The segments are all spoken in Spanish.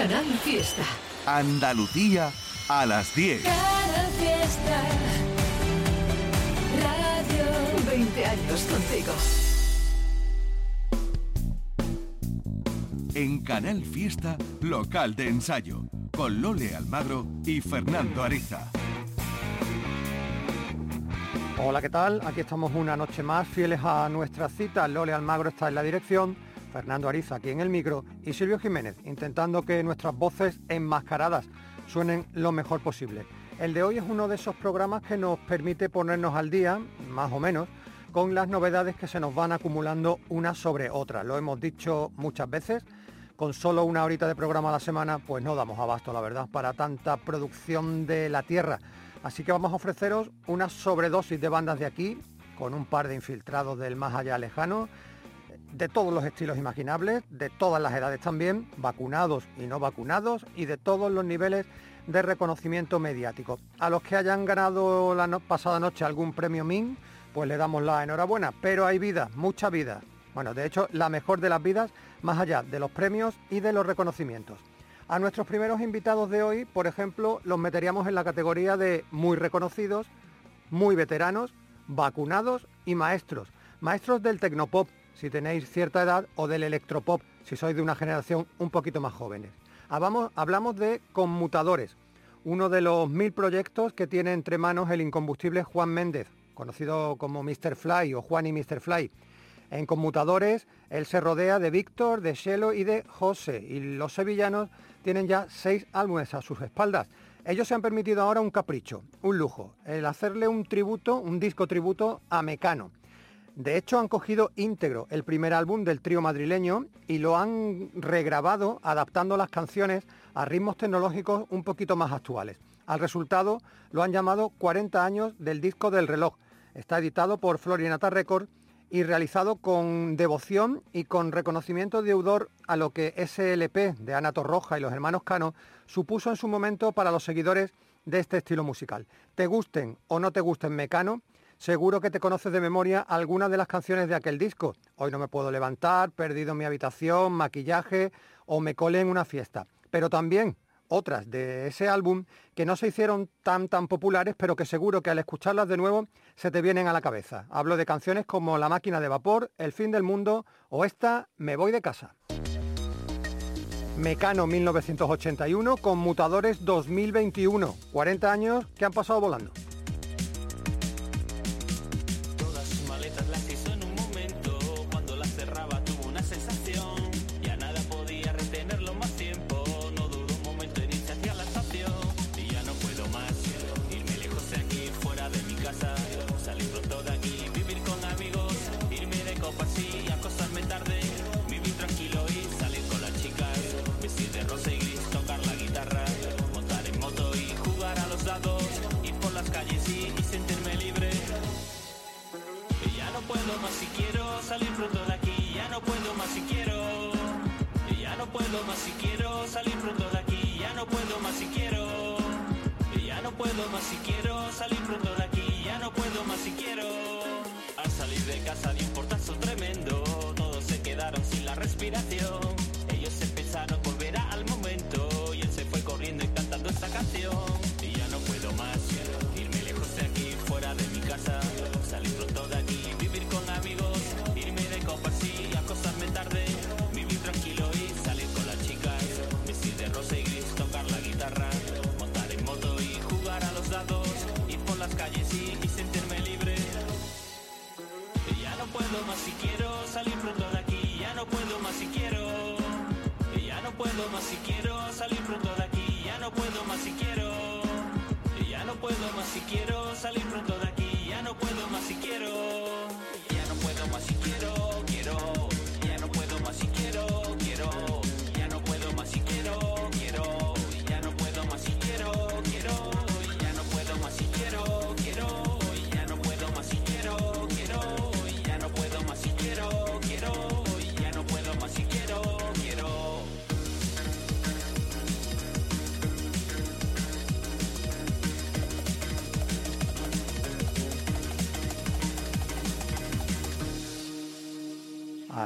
Canal Fiesta. Andalucía a las 10. Canal Fiesta. Radio 20 años contigo. En Canal Fiesta, local de ensayo, con Lole Almagro y Fernando Ariza. Hola, ¿qué tal? Aquí estamos una noche más, fieles a nuestra cita. Lole Almagro está en la dirección, Fernando Ariza aquí en el micro y Silvio Jiménez, intentando que nuestras voces enmascaradas suenen lo mejor posible. El de hoy es uno de esos programas que nos permite ponernos al día, más o menos, con las novedades que se nos van acumulando una sobre otra. Lo hemos dicho muchas veces, con solo una horita de programa a la semana, pues no damos abasto, la verdad, para tanta producción de la tierra. Así que vamos a ofreceros una sobredosis de bandas de aquí, con un par de infiltrados del más allá lejano, de todos los estilos imaginables, de todas las edades también, vacunados y no vacunados, y de todos los niveles de reconocimiento mediático. A los que hayan ganado la pasada noche algún premio MIN, pues le damos la enhorabuena, pero hay vida, mucha vida. Bueno, de hecho, la mejor de las vidas, más allá de los premios y de los reconocimientos. A nuestros primeros invitados de hoy, por ejemplo, los meteríamos en la categoría de muy reconocidos, muy veteranos, vacunados y maestros. Maestros del tecnopop, si tenéis cierta edad, o del electropop, si sois de una generación un poquito más jóvenes. Hablamos, de conmutadores, uno de los mil proyectos que tiene entre manos el incombustible Juan Méndez, conocido como Mr. Fly o Juan y Mr. Fly. En conmutadores, él se rodea de Víctor, de Shelo y de José, y los sevillanos tienen ya seis álbumes a sus espaldas. Ellos se han permitido ahora un capricho, un lujo, el hacerle un tributo, un disco tributo a Mecano. De hecho, han cogido íntegro el primer álbum del trío madrileño y lo han regrabado adaptando las canciones a ritmos tecnológicos un poquito más actuales. Al resultado lo han llamado 40 años del disco del reloj. Está editado por Florianata Records y realizado con devoción y con reconocimiento deudor a lo que SLP de Ana Torroja y los hermanos Cano supuso en su momento para los seguidores de este estilo musical. Te gusten o no te gusten Mecano, seguro que te conoces de memoria algunas de las canciones de aquel disco. Hoy no me puedo levantar, perdido en mi habitación, maquillaje o me colé en una fiesta. Pero también otras de ese álbum que no se hicieron tan tan populares, pero que seguro que al escucharlas de nuevo se te vienen a la cabeza. Hablo de canciones como La máquina de vapor, El fin del mundo o esta Me voy de casa. Mecano 1981 con Mutadores 2021, 40 años que han pasado volando.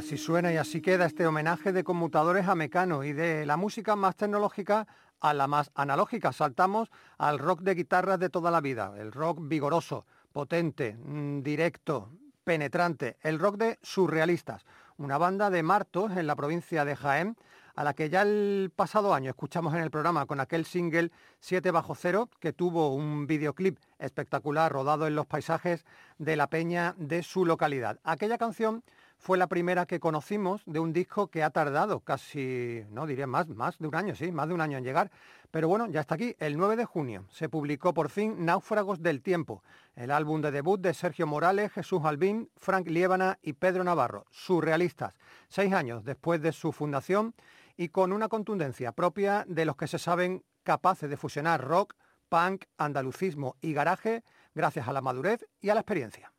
Así suena y así queda este homenaje de conmutadores a Mecano y de la música más tecnológica a la más analógica. Saltamos al rock de guitarras de toda la vida, el rock vigoroso, potente, mm, directo, penetrante, el rock de surrealistas, una banda de Martos en la provincia de Jaén, a la que ya el pasado año escuchamos en el programa con aquel single 7 bajo cero, que tuvo un videoclip espectacular rodado en los paisajes de la peña de su localidad. Aquella canción fue la primera que conocimos de un disco que ha tardado casi, no diría más, más de un año, sí, más de un año en llegar. Pero bueno, ya está aquí. El 9 de junio se publicó por fin Náufragos del Tiempo, el álbum de debut de Sergio Morales, Jesús Albín, Frank Liébana y Pedro Navarro, surrealistas, seis años después de su fundación y con una contundencia propia de los que se saben capaces de fusionar rock, punk, andalucismo y garaje gracias a la madurez y a la experiencia.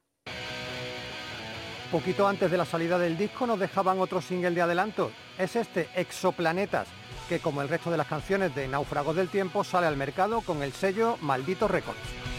Poquito antes de la salida del disco nos dejaban otro single de adelanto. Es este, Exoplanetas, que como el resto de las canciones de Náufragos del Tiempo sale al mercado con el sello Maldito Records.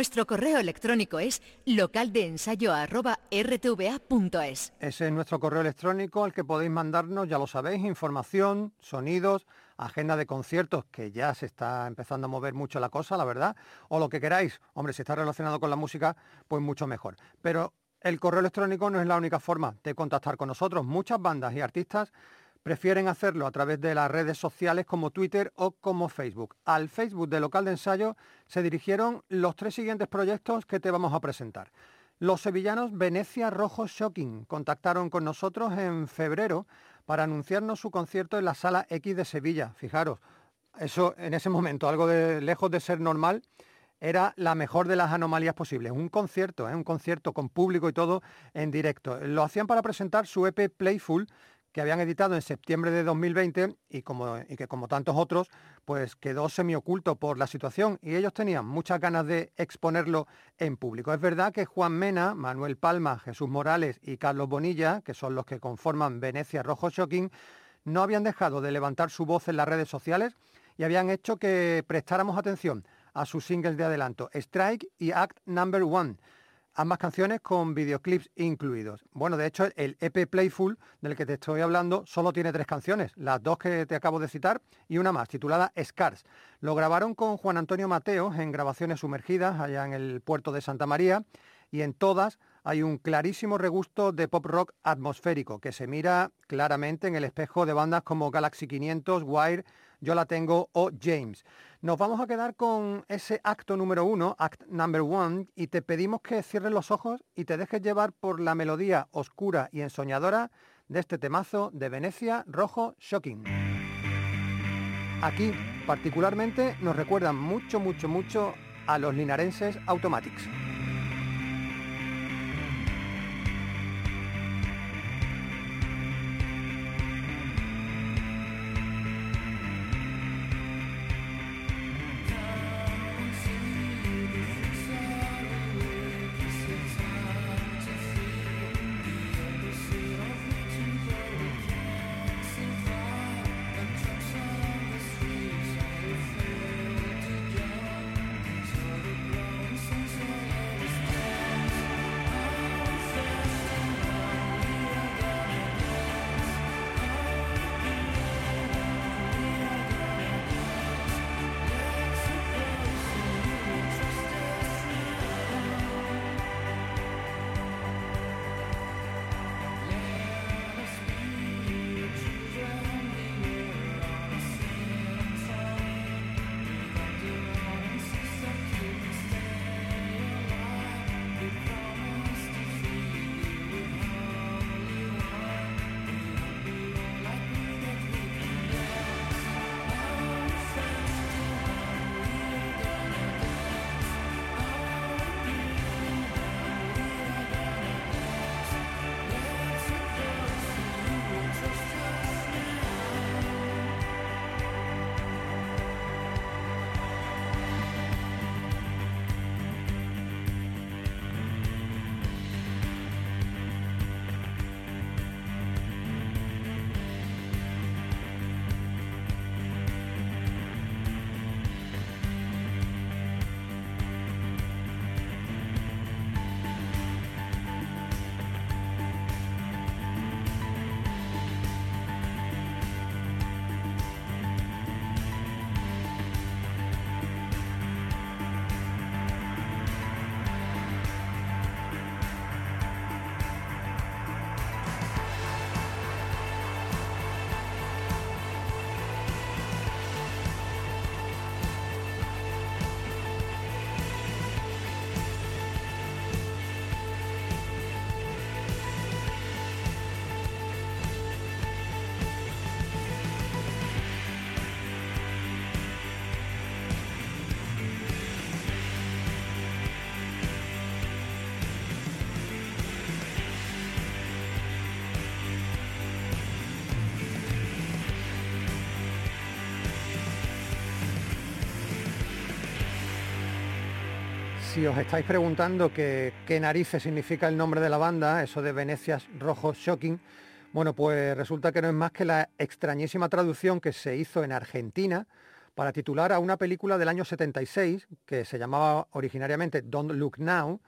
Nuestro correo electrónico es localdeensayo.rtva.es. Ese es nuestro correo electrónico al que podéis mandarnos, ya lo sabéis, información, sonidos, agenda de conciertos, que ya se está empezando a mover mucho la cosa, la verdad, o lo que queráis. Hombre, si está relacionado con la música, pues mucho mejor. Pero el correo electrónico no es la única forma de contactar con nosotros. Muchas bandas y artistas prefieren hacerlo a través de las redes sociales como Twitter o como Facebook. Al Facebook de local de ensayo se dirigieron los tres siguientes proyectos que te vamos a presentar. Los sevillanos Venecia Rojo Shocking contactaron con nosotros en febrero para anunciarnos su concierto en la Sala X de Sevilla. Fijaros, eso en ese momento, algo lejos de ser normal, era la mejor de las anomalías posibles. Un concierto, ¿eh? un concierto con público y todo en directo. Lo hacían para presentar su EP Playful, que habían editado en septiembre de 2020 y, que como tantos otros, pues quedó semioculto por la situación y ellos tenían muchas ganas de exponerlo en público. Es verdad que Juan Mena, Manuel Palma, Jesús Morales y Carlos Bonilla, que son los que conforman Venecia Rojo Shocking, no habían dejado de levantar su voz en las redes sociales y habían hecho que prestáramos atención a sus singles de adelanto, Strike y Act Number One, ambas canciones con videoclips incluidos. Bueno, de hecho, el EP Playful, del que te estoy hablando, solo tiene tres canciones, las dos que te acabo de citar y una más, titulada Scars. Lo grabaron con Juan Antonio Mateo en grabaciones sumergidas allá en el puerto de Santa María y en todas hay un clarísimo regusto de pop rock atmosférico que se mira claramente en el espejo de bandas como Galaxy 500, Wire, Yo la tengo o James. Nos vamos a quedar con ese acto número uno, act number one, y te pedimos que cierres los ojos y te dejes llevar por la melodía oscura y ensoñadora de este temazo de Venecia Rojo Shocking. Aquí, particularmente, nos recuerdan mucho, mucho, mucho a los linarenses Automatics. Si os estáis preguntando qué narices significa el nombre de la banda, eso de Venecias Rojo Shocking, bueno, pues resulta que no es más que la extrañísima traducción que se hizo en Argentina para titular a una película del año 76 que se llamaba originariamente Don't Look Now,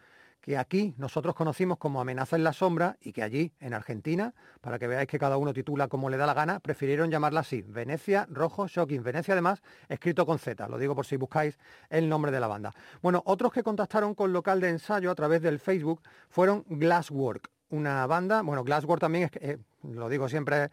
que aquí nosotros conocimos como Amenaza en la Sombra y que allí, en Argentina, para que veáis que cada uno titula como le da la gana, prefirieron llamarla así, Venecia Rojo Shocking. Venecia además escrito con Z, lo digo por si buscáis el nombre de la banda. Bueno, otros que contactaron con local de ensayo a través del Facebook fueron Glasswork, una banda, bueno, Glasswork también es, eh, lo digo siempre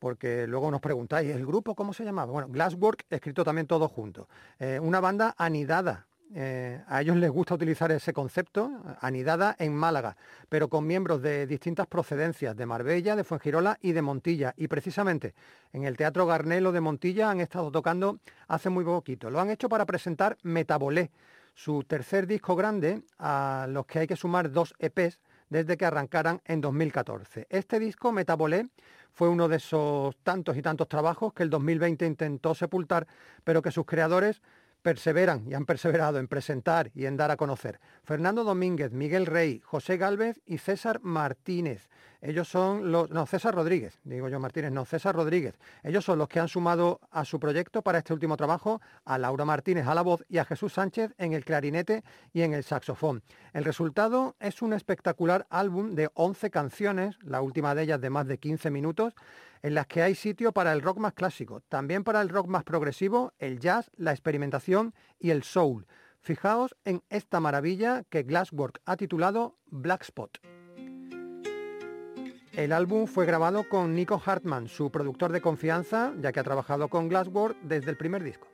porque luego nos preguntáis, ¿el grupo cómo se llamaba? Bueno, Glasswork, escrito también todo junto. Eh, una banda anidada eh, a ellos les gusta utilizar ese concepto, anidada en Málaga, pero con miembros de distintas procedencias, de Marbella, de Fuengirola y de Montilla. Y precisamente en el Teatro Garnelo de Montilla han estado tocando hace muy poquito. Lo han hecho para presentar Metabolé, su tercer disco grande, a los que hay que sumar dos EPs desde que arrancaran en 2014. Este disco, Metabolé, fue uno de esos tantos y tantos trabajos que el 2020 intentó sepultar, pero que sus creadores perseveran y han perseverado en presentar y en dar a conocer. Fernando Domínguez, Miguel Rey, José Gálvez y César Martínez. Ellos son los... No, César Rodríguez, digo yo Martínez, no, César Rodríguez. Ellos son los que han sumado a su proyecto para este último trabajo a Laura Martínez a la voz y a Jesús Sánchez en el clarinete y en el saxofón. El resultado es un espectacular álbum de 11 canciones, la última de ellas de más de 15 minutos, en las que hay sitio para el rock más clásico, también para el rock más progresivo, el jazz, la experimentación y el soul. Fijaos en esta maravilla que Glasswork ha titulado Black Spot. El álbum fue grabado con Nico Hartman, su productor de confianza, ya que ha trabajado con Glasswork desde el primer disco.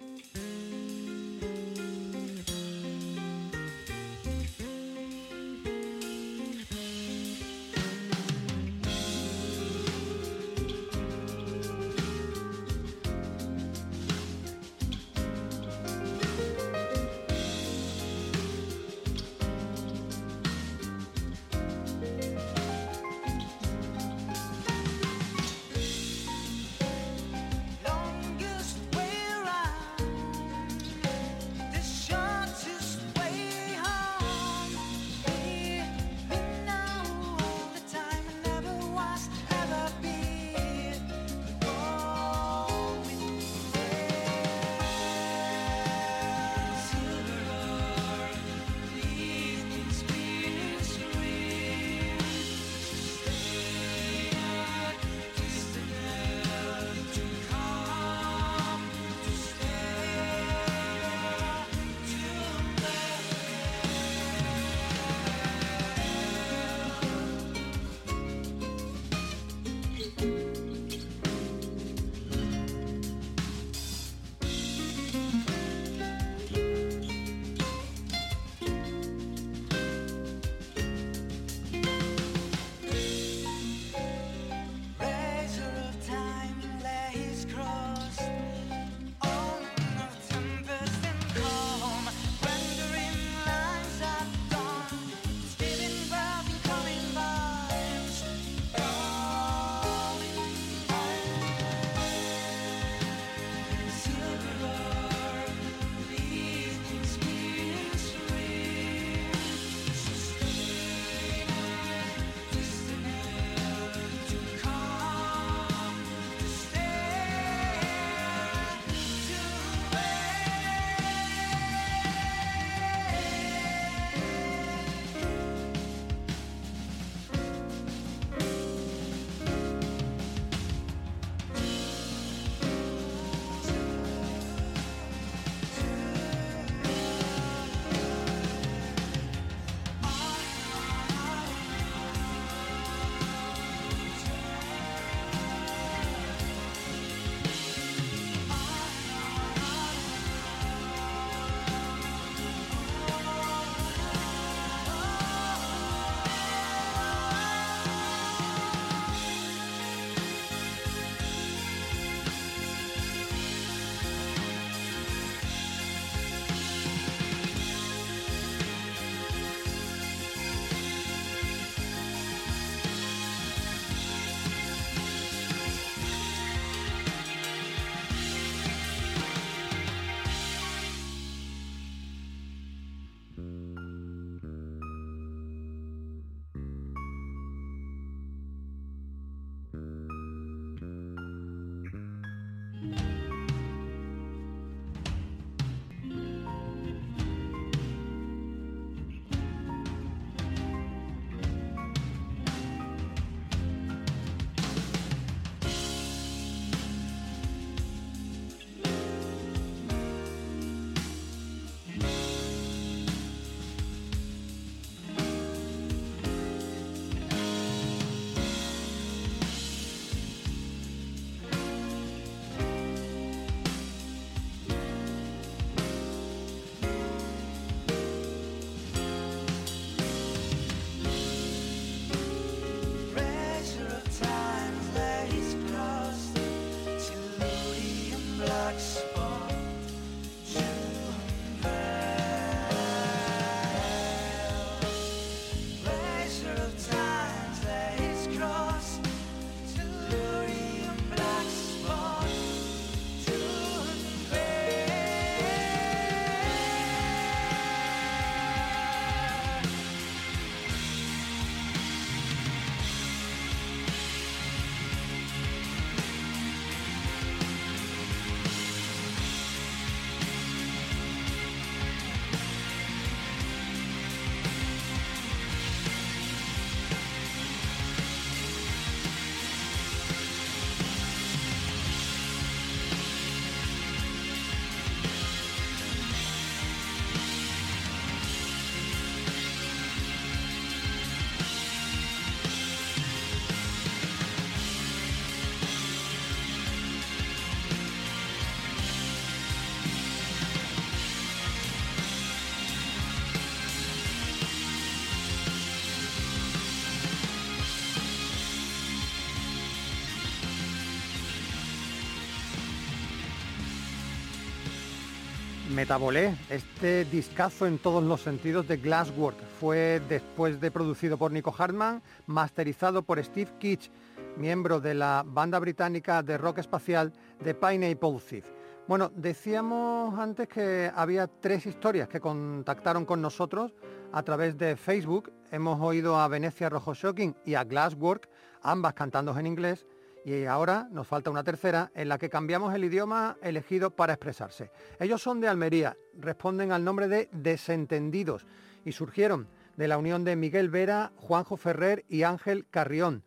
Metabolé, este discazo en todos los sentidos de Glasswork, fue después de producido por Nico Hartman, masterizado por Steve Kitsch, miembro de la banda británica de rock espacial de Pineapple Thief. Bueno, decíamos antes que había tres historias que contactaron con nosotros a través de Facebook. Hemos oído a Venecia Rojo Shocking y a Glasswork, ambas cantando en inglés, y ahora nos falta una tercera en la que cambiamos el idioma elegido para expresarse. Ellos son de Almería, responden al nombre de Desentendidos y surgieron de la unión de Miguel Vera, Juanjo Ferrer y Ángel Carrión.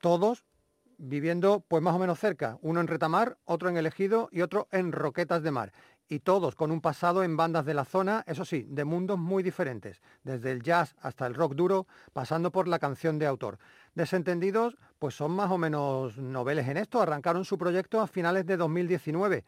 Todos viviendo pues más o menos cerca, uno en Retamar, otro en Elegido y otro en Roquetas de Mar. Y todos con un pasado en bandas de la zona, eso sí, de mundos muy diferentes, desde el jazz hasta el rock duro, pasando por la canción de autor. Desentendidos, pues son más o menos noveles en esto. Arrancaron su proyecto a finales de 2019.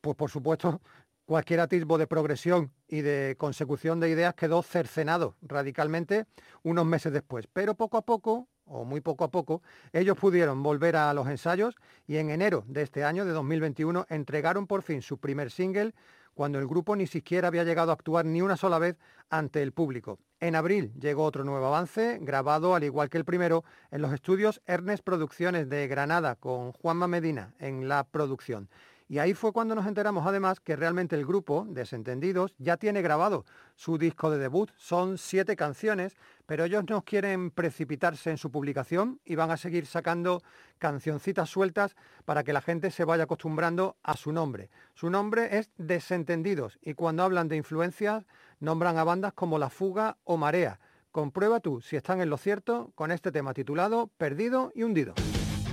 Pues por supuesto, cualquier atisbo de progresión y de consecución de ideas quedó cercenado radicalmente unos meses después. Pero poco a poco, o muy poco a poco, ellos pudieron volver a los ensayos y en enero de este año, de 2021, entregaron por fin su primer single cuando el grupo ni siquiera había llegado a actuar ni una sola vez ante el público. En abril llegó otro nuevo avance, grabado al igual que el primero en los estudios Ernest Producciones de Granada, con Juanma Medina en la producción. Y ahí fue cuando nos enteramos además que realmente el grupo, Desentendidos, ya tiene grabado su disco de debut. Son siete canciones, pero ellos no quieren precipitarse en su publicación y van a seguir sacando cancioncitas sueltas para que la gente se vaya acostumbrando a su nombre. Su nombre es Desentendidos y cuando hablan de influencias nombran a bandas como La Fuga o Marea. Comprueba tú si están en lo cierto con este tema titulado Perdido y Hundido.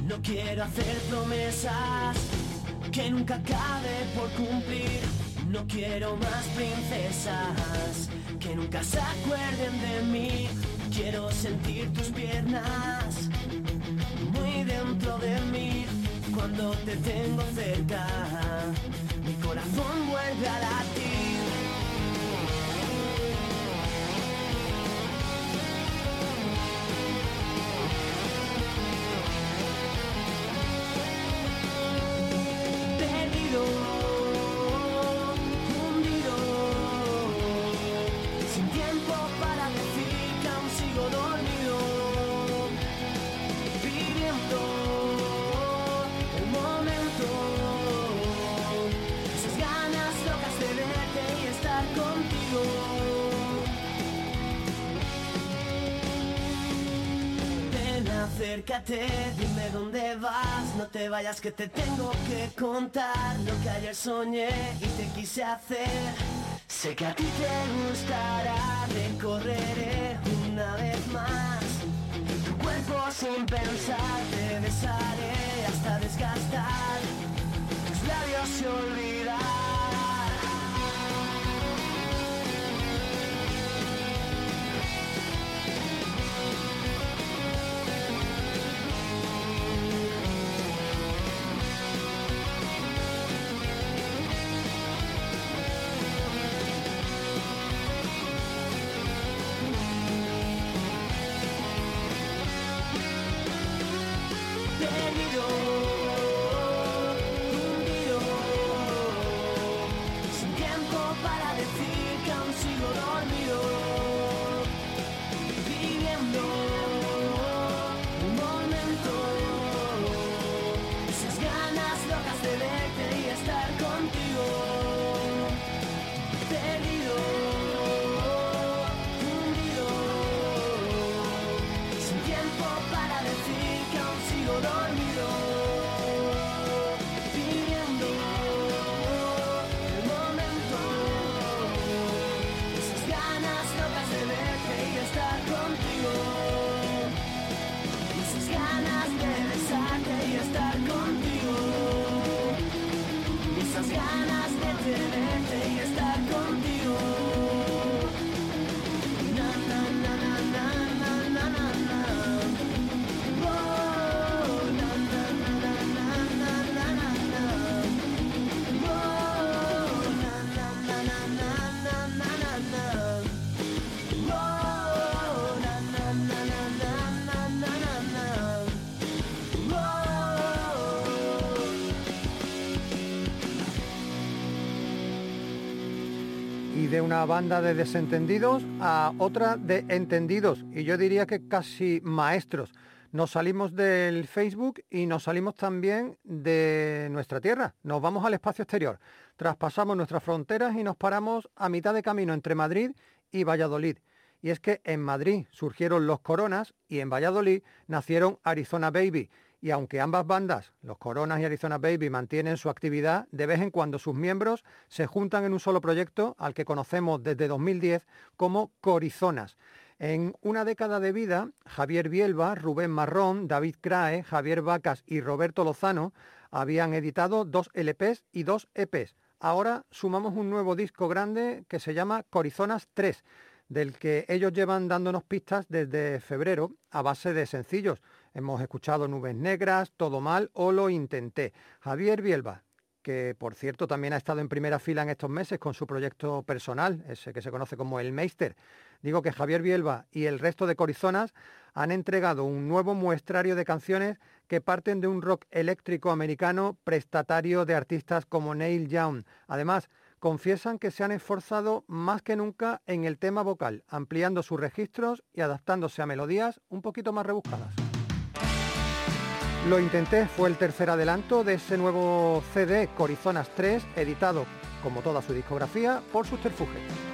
No quiero hacer promesas que nunca acabe por cumplir. No quiero más princesas que nunca se acuerden de mí. Quiero sentir tus piernas muy dentro de mí. Cuando te tengo cerca, mi corazón vuelve a latir. Acércate, dime dónde vas, no te vayas que te tengo que contar lo que ayer soñé y te quise hacer. Sé que a ti te gustará, recorreré una vez más tu cuerpo sin pensar, te besaré hasta desgastar tus labios y olvidar. Una banda de desentendidos a otra de entendidos y yo diría que casi maestros. Nos salimos del Facebook y nos salimos también de nuestra tierra. Nos vamos al espacio exterior. Traspasamos nuestras fronteras y nos paramos a mitad de camino entre Madrid y Valladolid. Y es que en Madrid surgieron los Coronas y en Valladolid nacieron Arizona Baby y aunque ambas bandas, los Coronas y Arizona Baby, mantienen su actividad, de vez en cuando sus miembros se juntan en un solo proyecto al que conocemos desde 2010 como Corizonas. En una década de vida, Javier Bielba, Rubén Marrón, David Crae, Javier Vacas y Roberto Lozano habían editado dos LPs y dos EPs. Ahora sumamos un nuevo disco grande que se llama Corizonas 3, del que ellos llevan dándonos pistas desde febrero a base de sencillos. Hemos escuchado Nubes Negras, Todo Mal o Lo Intenté. Javier Bielba, que por cierto también ha estado en primera fila en estos meses con su proyecto personal, ese que se conoce como El Meister. Digo que Javier Bielba y el resto de Corizonas han entregado un nuevo muestrario de canciones que parten de un rock eléctrico americano prestatario de artistas como Neil Young. Además, confiesan que se han esforzado más que nunca en el tema vocal, ampliando sus registros y adaptándose a melodías un poquito más rebuscadas. Lo intenté fue el tercer adelanto de ese nuevo CD Corizonas 3, editado, como toda su discografía, por Subterfuge.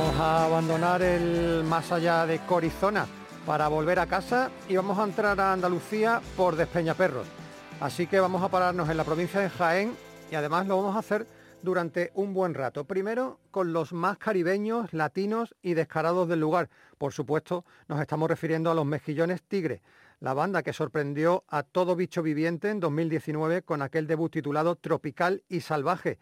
Vamos a abandonar el más allá de Corizona para volver a casa y vamos a entrar a Andalucía por Despeñaperros. Así que vamos a pararnos en la provincia de Jaén y además lo vamos a hacer durante un buen rato. Primero con los más caribeños, latinos y descarados del lugar. Por supuesto, nos estamos refiriendo a los mejillones tigre, la banda que sorprendió a todo bicho viviente en 2019 con aquel debut titulado Tropical y Salvaje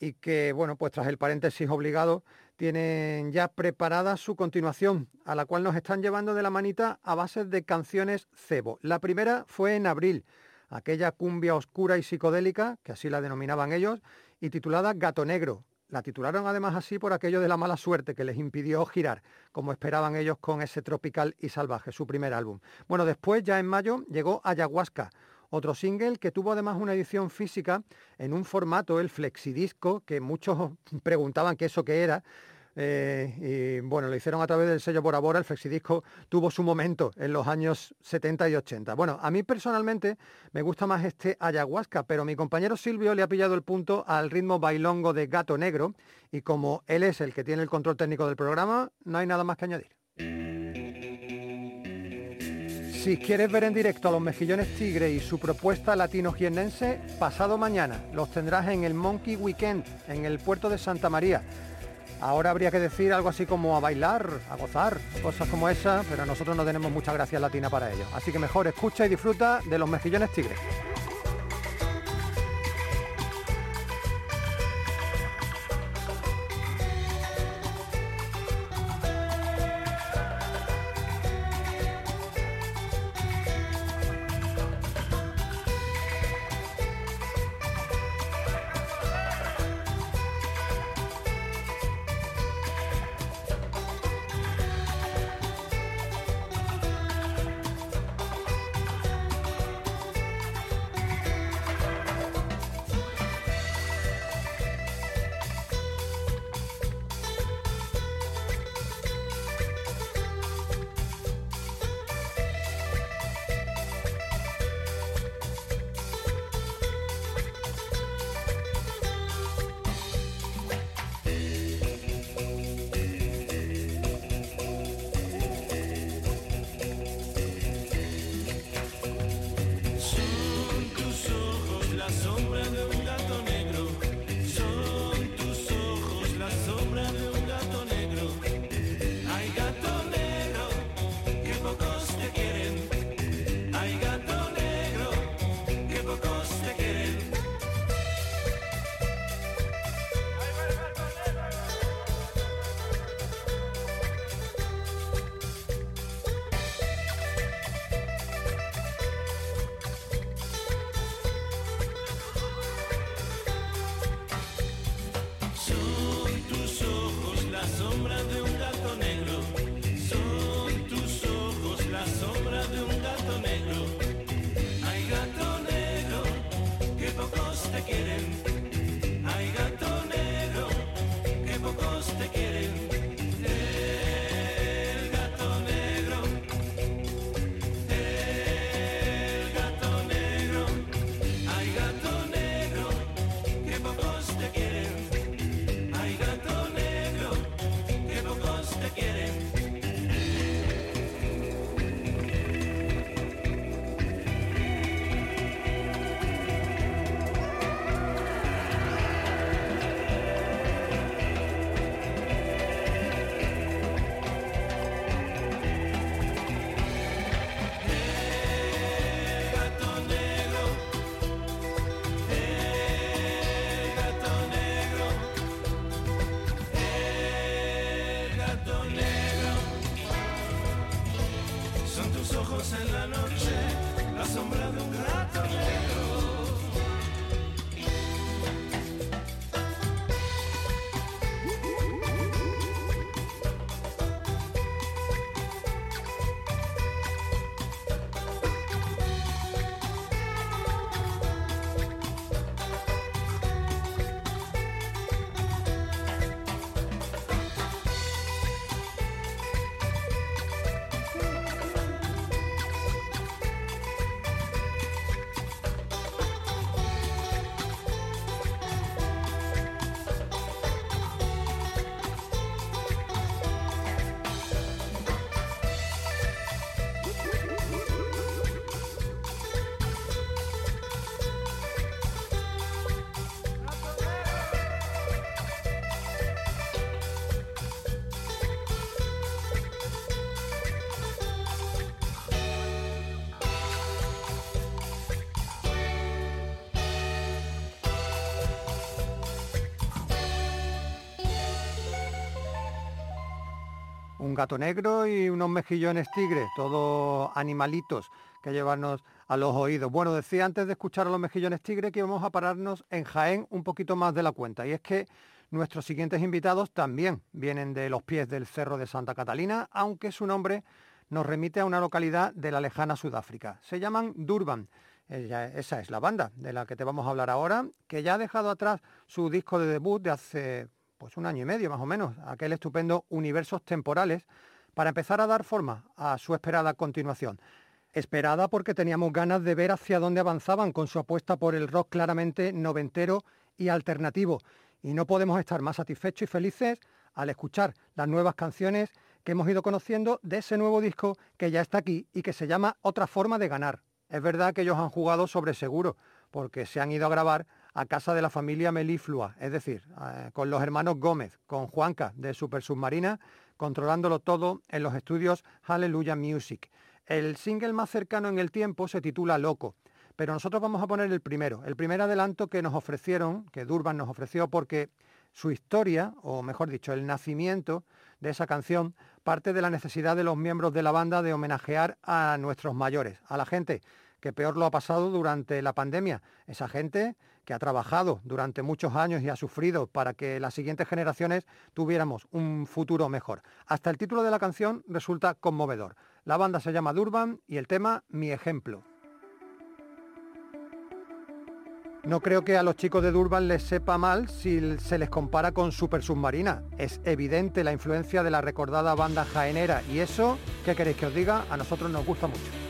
y que, bueno, pues tras el paréntesis obligado, tienen ya preparada su continuación, a la cual nos están llevando de la manita a base de canciones cebo. La primera fue en abril, aquella cumbia oscura y psicodélica, que así la denominaban ellos, y titulada Gato Negro. La titularon además así por aquello de la mala suerte que les impidió girar, como esperaban ellos con ese Tropical y Salvaje, su primer álbum. Bueno, después, ya en mayo, llegó Ayahuasca, otro single que tuvo además una edición física en un formato, el flexidisco, que muchos preguntaban qué eso qué era. Eh, y bueno, lo hicieron a través del sello Bora Bora, el flexidisco tuvo su momento en los años 70 y 80. Bueno, a mí personalmente me gusta más este ayahuasca, pero mi compañero Silvio le ha pillado el punto al ritmo bailongo de Gato Negro y como él es el que tiene el control técnico del programa, no hay nada más que añadir. Si quieres ver en directo a los mejillones tigre y su propuesta latino jiennense, pasado mañana los tendrás en el Monkey Weekend, en el puerto de Santa María. Ahora habría que decir algo así como a bailar, a gozar, cosas como esas, pero nosotros no tenemos mucha gracia latina para ello. Así que mejor escucha y disfruta de los mejillones tigre. Un gato negro y unos mejillones tigres, todos animalitos que llevarnos a los oídos. Bueno, decía antes de escuchar a los mejillones tigres que íbamos a pararnos en Jaén un poquito más de la cuenta. Y es que nuestros siguientes invitados también vienen de los pies del Cerro de Santa Catalina, aunque su nombre nos remite a una localidad de la lejana Sudáfrica. Se llaman Durban. Esa es la banda de la que te vamos a hablar ahora, que ya ha dejado atrás su disco de debut de hace pues un año y medio más o menos, aquel estupendo Universos Temporales, para empezar a dar forma a su esperada continuación. Esperada porque teníamos ganas de ver hacia dónde avanzaban con su apuesta por el rock claramente noventero y alternativo. Y no podemos estar más satisfechos y felices al escuchar las nuevas canciones que hemos ido conociendo de ese nuevo disco que ya está aquí y que se llama Otra forma de ganar. Es verdad que ellos han jugado sobre seguro, porque se han ido a grabar a casa de la familia Meliflua, es decir, con los hermanos Gómez, con Juanca de Super Submarina, controlándolo todo en los estudios Hallelujah Music. El single más cercano en el tiempo se titula Loco, pero nosotros vamos a poner el primero, el primer adelanto que nos ofrecieron, que Durban nos ofreció porque su historia, o mejor dicho, el nacimiento de esa canción, parte de la necesidad de los miembros de la banda de homenajear a nuestros mayores, a la gente que peor lo ha pasado durante la pandemia, esa gente que ha trabajado durante muchos años y ha sufrido para que las siguientes generaciones tuviéramos un futuro mejor. Hasta el título de la canción resulta conmovedor. La banda se llama Durban y el tema Mi ejemplo. No creo que a los chicos de Durban les sepa mal si se les compara con Super Submarina. Es evidente la influencia de la recordada banda jaenera y eso, ¿qué queréis que os diga? A nosotros nos gusta mucho.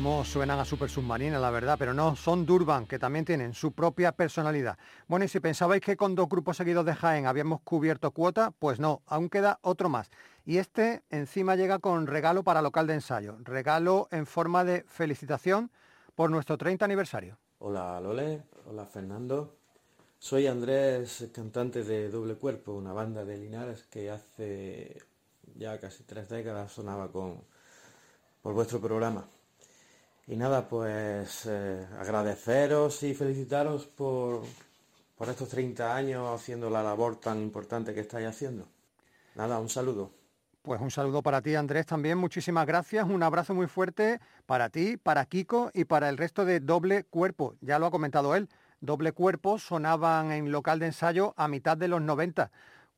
Suenan a Super Submarina, la verdad, pero no, son Durban, que también tienen su propia personalidad. Bueno, y si pensabais que con dos grupos seguidos de Jaén habíamos cubierto cuota, pues no, aún queda otro más. Y este encima llega con regalo para local de ensayo, regalo en forma de felicitación por nuestro 30 aniversario. Hola Lole, hola Fernando. Soy Andrés, cantante de Doble Cuerpo, una banda de Linares que hace ya casi tres décadas sonaba con, por vuestro programa. Y nada, pues eh, agradeceros y felicitaros por, por estos 30 años haciendo la labor tan importante que estáis haciendo. Nada, un saludo. Pues un saludo para ti, Andrés, también. Muchísimas gracias. Un abrazo muy fuerte para ti, para Kiko y para el resto de Doble Cuerpo. Ya lo ha comentado él. Doble Cuerpo sonaban en local de ensayo a mitad de los 90,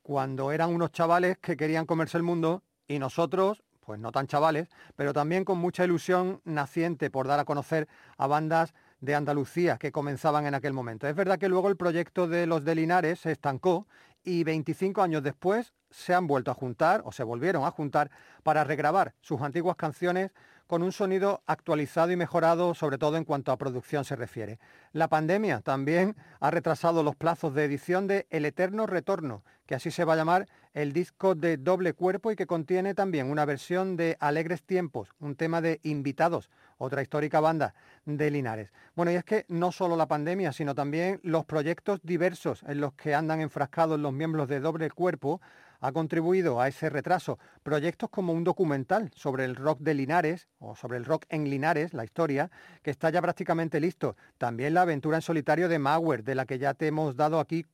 cuando eran unos chavales que querían comerse el mundo y nosotros pues no tan chavales, pero también con mucha ilusión naciente por dar a conocer a bandas de Andalucía que comenzaban en aquel momento. Es verdad que luego el proyecto de los de Linares se estancó y 25 años después se han vuelto a juntar o se volvieron a juntar para regrabar sus antiguas canciones con un sonido actualizado y mejorado, sobre todo en cuanto a producción se refiere. La pandemia también ha retrasado los plazos de edición de El Eterno Retorno, que así se va a llamar el disco de doble cuerpo y que contiene también una versión de Alegres Tiempos, un tema de Invitados, otra histórica banda de Linares. Bueno, y es que no solo la pandemia, sino también los proyectos diversos en los que andan enfrascados los miembros de doble cuerpo ha contribuido a ese retraso. Proyectos como un documental sobre el rock de Linares o sobre el rock en Linares, la historia, que está ya prácticamente listo. También la aventura en solitario de Mauer, de la que ya te hemos dado aquí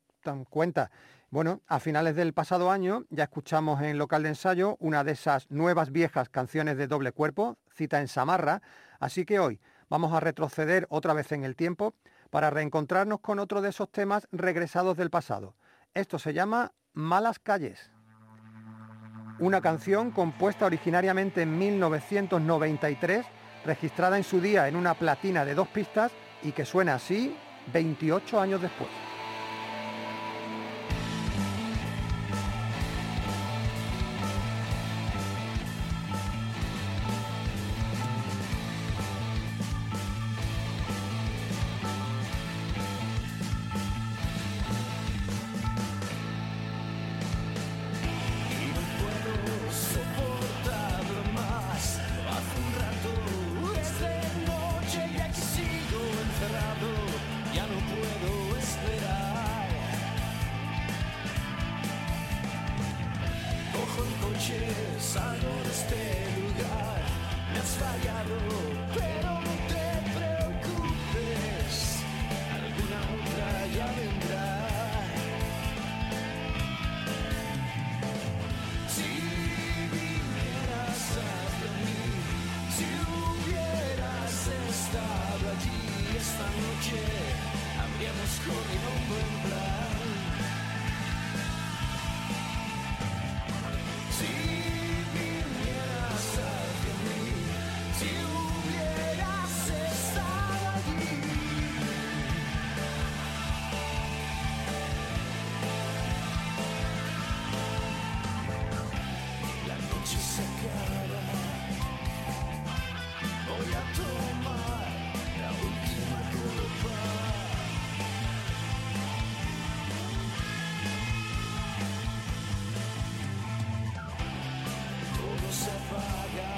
cuenta. Bueno, a finales del pasado año ya escuchamos en local de ensayo una de esas nuevas viejas canciones de doble cuerpo, cita en Samarra, así que hoy vamos a retroceder otra vez en el tiempo para reencontrarnos con otro de esos temas regresados del pasado. Esto se llama Malas Calles una canción compuesta originariamente en 1993, registrada en su día en una platina de dos pistas y que suena así 28 años después. Siempre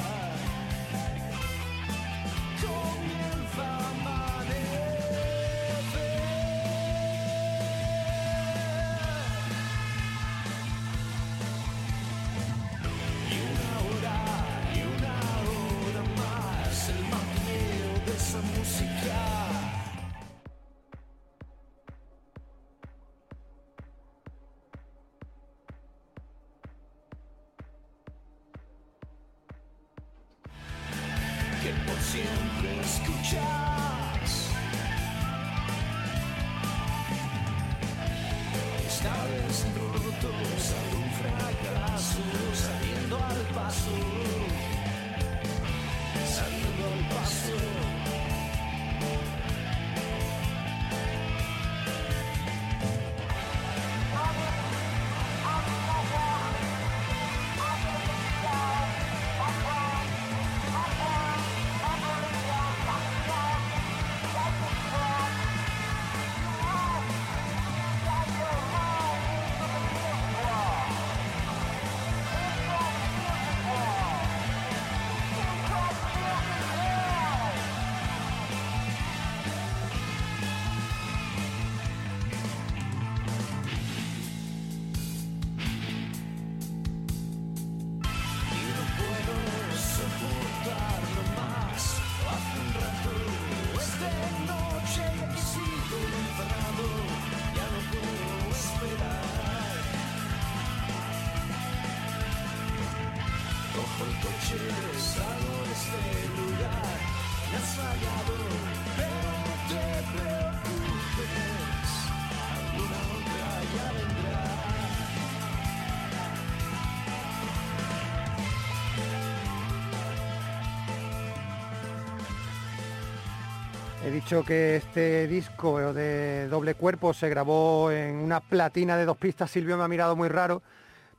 He dicho que este disco de doble cuerpo se grabó en una platina de dos pistas. Silvio me ha mirado muy raro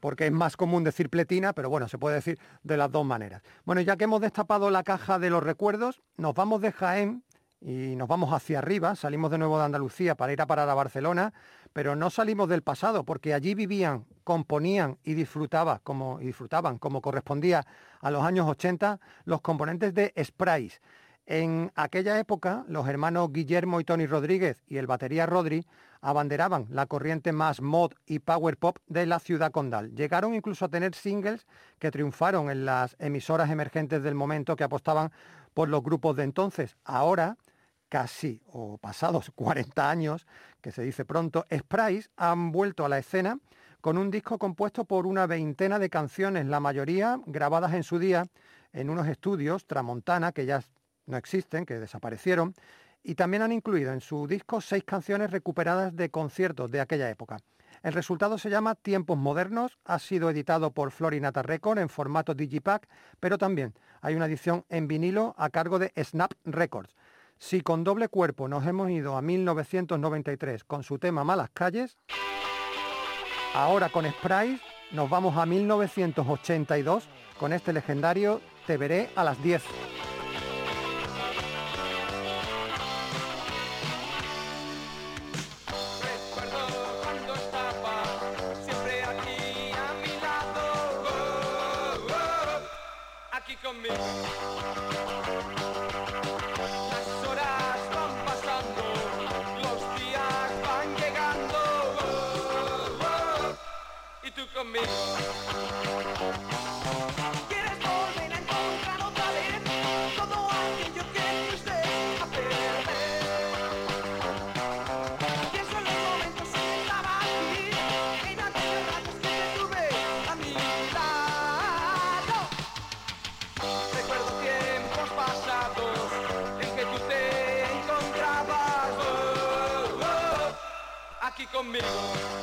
porque es más común decir pletina, pero bueno, se puede decir de las dos maneras. Bueno, ya que hemos destapado la caja de los recuerdos, nos vamos de Jaén y nos vamos hacia arriba, salimos de nuevo de Andalucía para ir a parar a Barcelona, pero no salimos del pasado, porque allí vivían, componían y, disfrutaba, como, y disfrutaban, como correspondía a los años 80, los componentes de Sprays. En aquella época, los hermanos Guillermo y Tony Rodríguez y el batería Rodri abanderaban la corriente más mod y power pop de la ciudad condal. Llegaron incluso a tener singles que triunfaron en las emisoras emergentes del momento que apostaban por los grupos de entonces. Ahora, casi o pasados 40 años, que se dice pronto, Sprays han vuelto a la escena con un disco compuesto por una veintena de canciones, la mayoría grabadas en su día en unos estudios Tramontana, que ya no existen, que desaparecieron, y también han incluido en su disco seis canciones recuperadas de conciertos de aquella época. El resultado se llama Tiempos Modernos, ha sido editado por Florinata Record en formato Digipack, pero también hay una edición en vinilo a cargo de Snap Records. Si con doble cuerpo nos hemos ido a 1993 con su tema Malas Calles, ahora con Sprays nos vamos a 1982 con este legendario Te veré a las 10. Aquí conmigo. Las horas van los van llegando, oh, oh. Oh,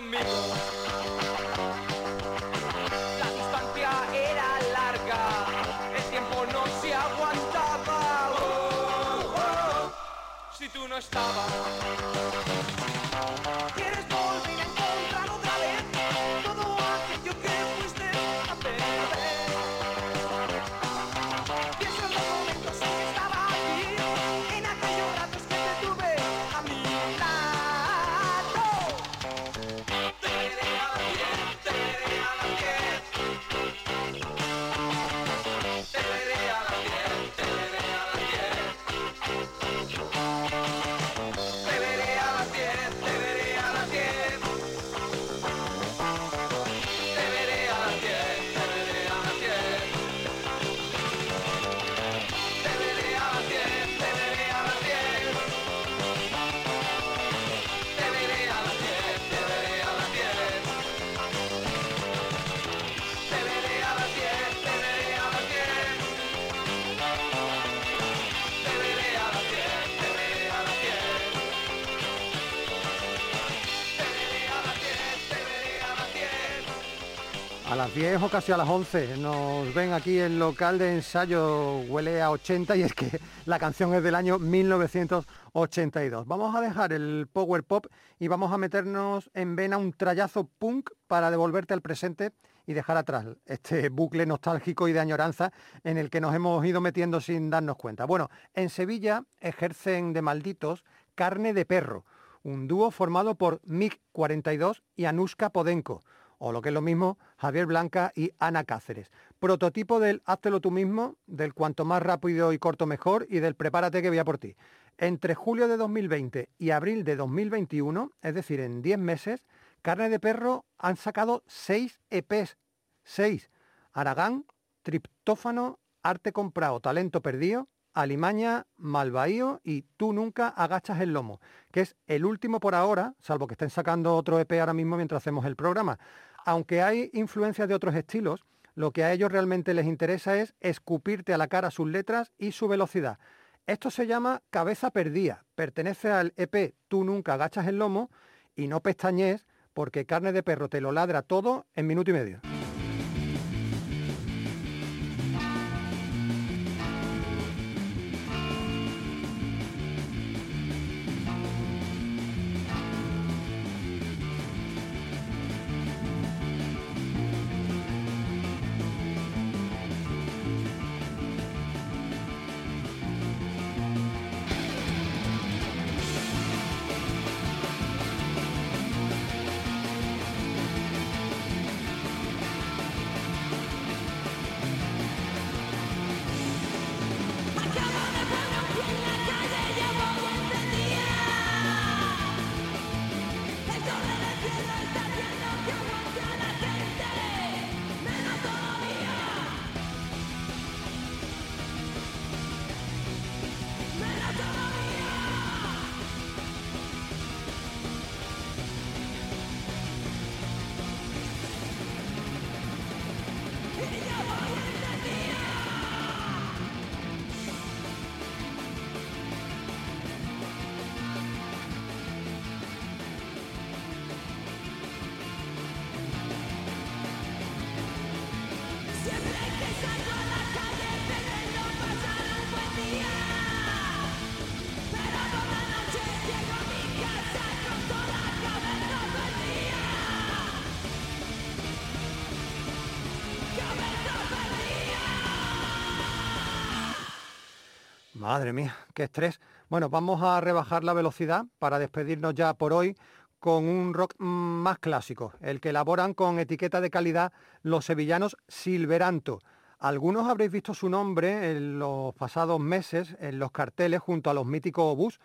La distancia era larga, el tiempo no se aguantaba. Oh, oh, si tú no estabas. Las 10 o casi a las 11 nos ven aquí el local de ensayo huele a 80 y es que la canción es del año 1982. Vamos a dejar el power pop y vamos a meternos en vena un trayazo punk para devolverte al presente y dejar atrás este bucle nostálgico y de añoranza en el que nos hemos ido metiendo sin darnos cuenta. Bueno, en Sevilla ejercen de malditos Carne de Perro, un dúo formado por Mick 42 y Anuska Podenko o lo que es lo mismo, Javier Blanca y Ana Cáceres. Prototipo del háztelo tú mismo, del cuanto más rápido y corto mejor y del prepárate que voy a por ti. Entre julio de 2020 y abril de 2021, es decir, en 10 meses, Carne de Perro han sacado 6 EPs. 6. Aragán, Triptófano, Arte Comprado, Talento Perdido, Alimaña, Malvaío y Tú Nunca Agachas el Lomo, que es el último por ahora, salvo que estén sacando otro EP ahora mismo mientras hacemos el programa aunque hay influencias de otros estilos, lo que a ellos realmente les interesa es escupirte a la cara sus letras y su velocidad. Esto se llama Cabeza Perdida, pertenece al EP Tú nunca agachas el lomo y no pestañes porque carne de perro te lo ladra todo en minuto y medio. Madre mía, qué estrés. Bueno, vamos a rebajar la velocidad para despedirnos ya por hoy con un rock más clásico, el que elaboran con etiqueta de calidad los sevillanos Silveranto. Algunos habréis visto su nombre en los pasados meses en los carteles junto a los míticos obús,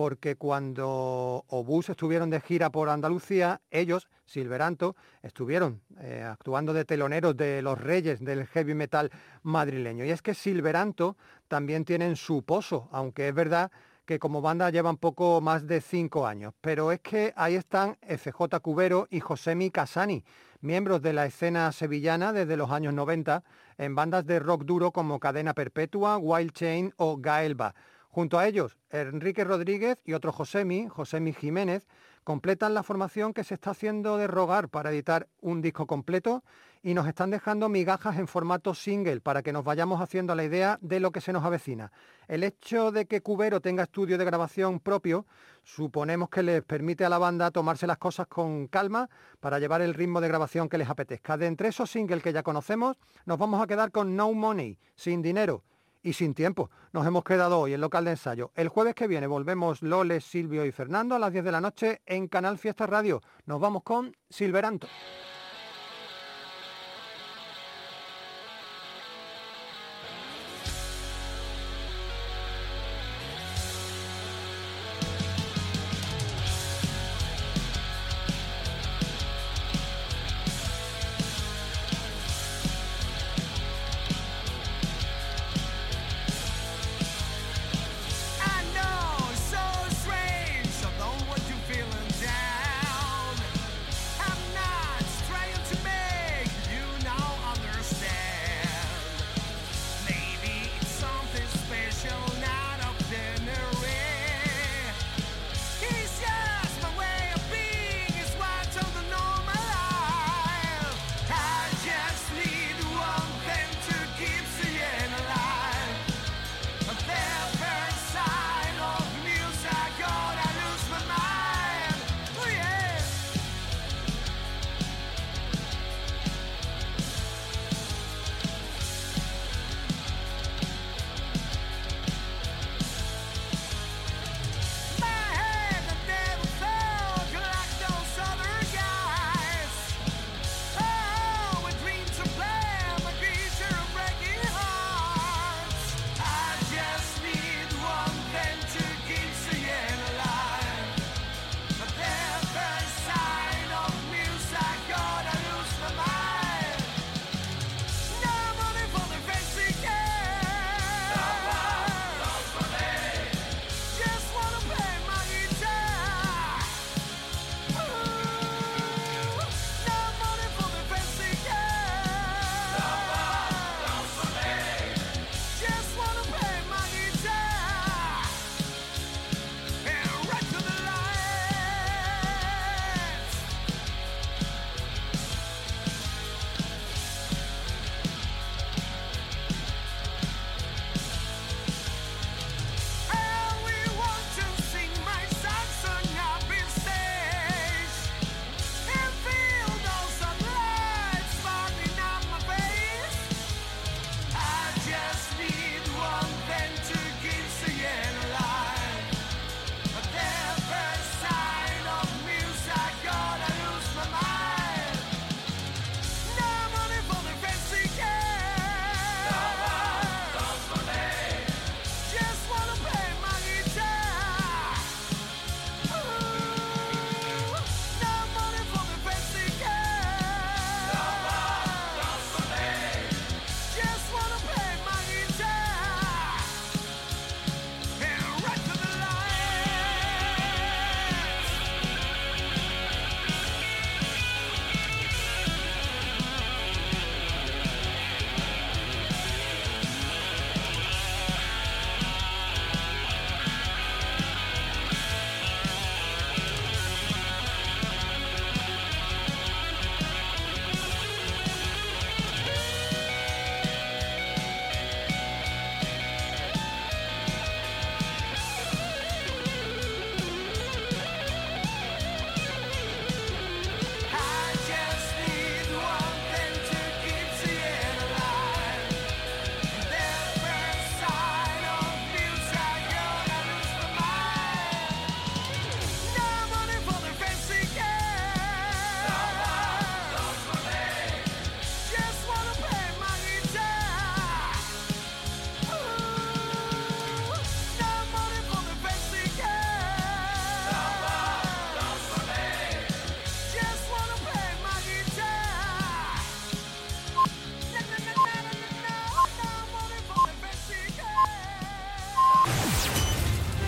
porque cuando Obús estuvieron de gira por Andalucía, ellos, Silveranto, estuvieron eh, actuando de teloneros de los reyes del heavy metal madrileño. Y es que Silveranto también tienen su pozo, aunque es verdad que como banda llevan poco más de cinco años. Pero es que ahí están FJ Cubero y Josemi Casani, miembros de la escena sevillana desde los años 90, en bandas de rock duro como Cadena Perpetua, Wild Chain o Gaelba. Junto a ellos, Enrique Rodríguez y otro Josemi, Josemi Jiménez, completan la formación que se está haciendo de rogar para editar un disco completo y nos están dejando migajas en formato single para que nos vayamos haciendo la idea de lo que se nos avecina. El hecho de que Cubero tenga estudio de grabación propio, suponemos que les permite a la banda tomarse las cosas con calma para llevar el ritmo de grabación que les apetezca. De entre esos singles que ya conocemos, nos vamos a quedar con No Money, sin dinero, y sin tiempo. Nos hemos quedado hoy en local de ensayo. El jueves que viene volvemos Lole, Silvio y Fernando a las 10 de la noche en Canal Fiesta Radio. Nos vamos con Silveranto.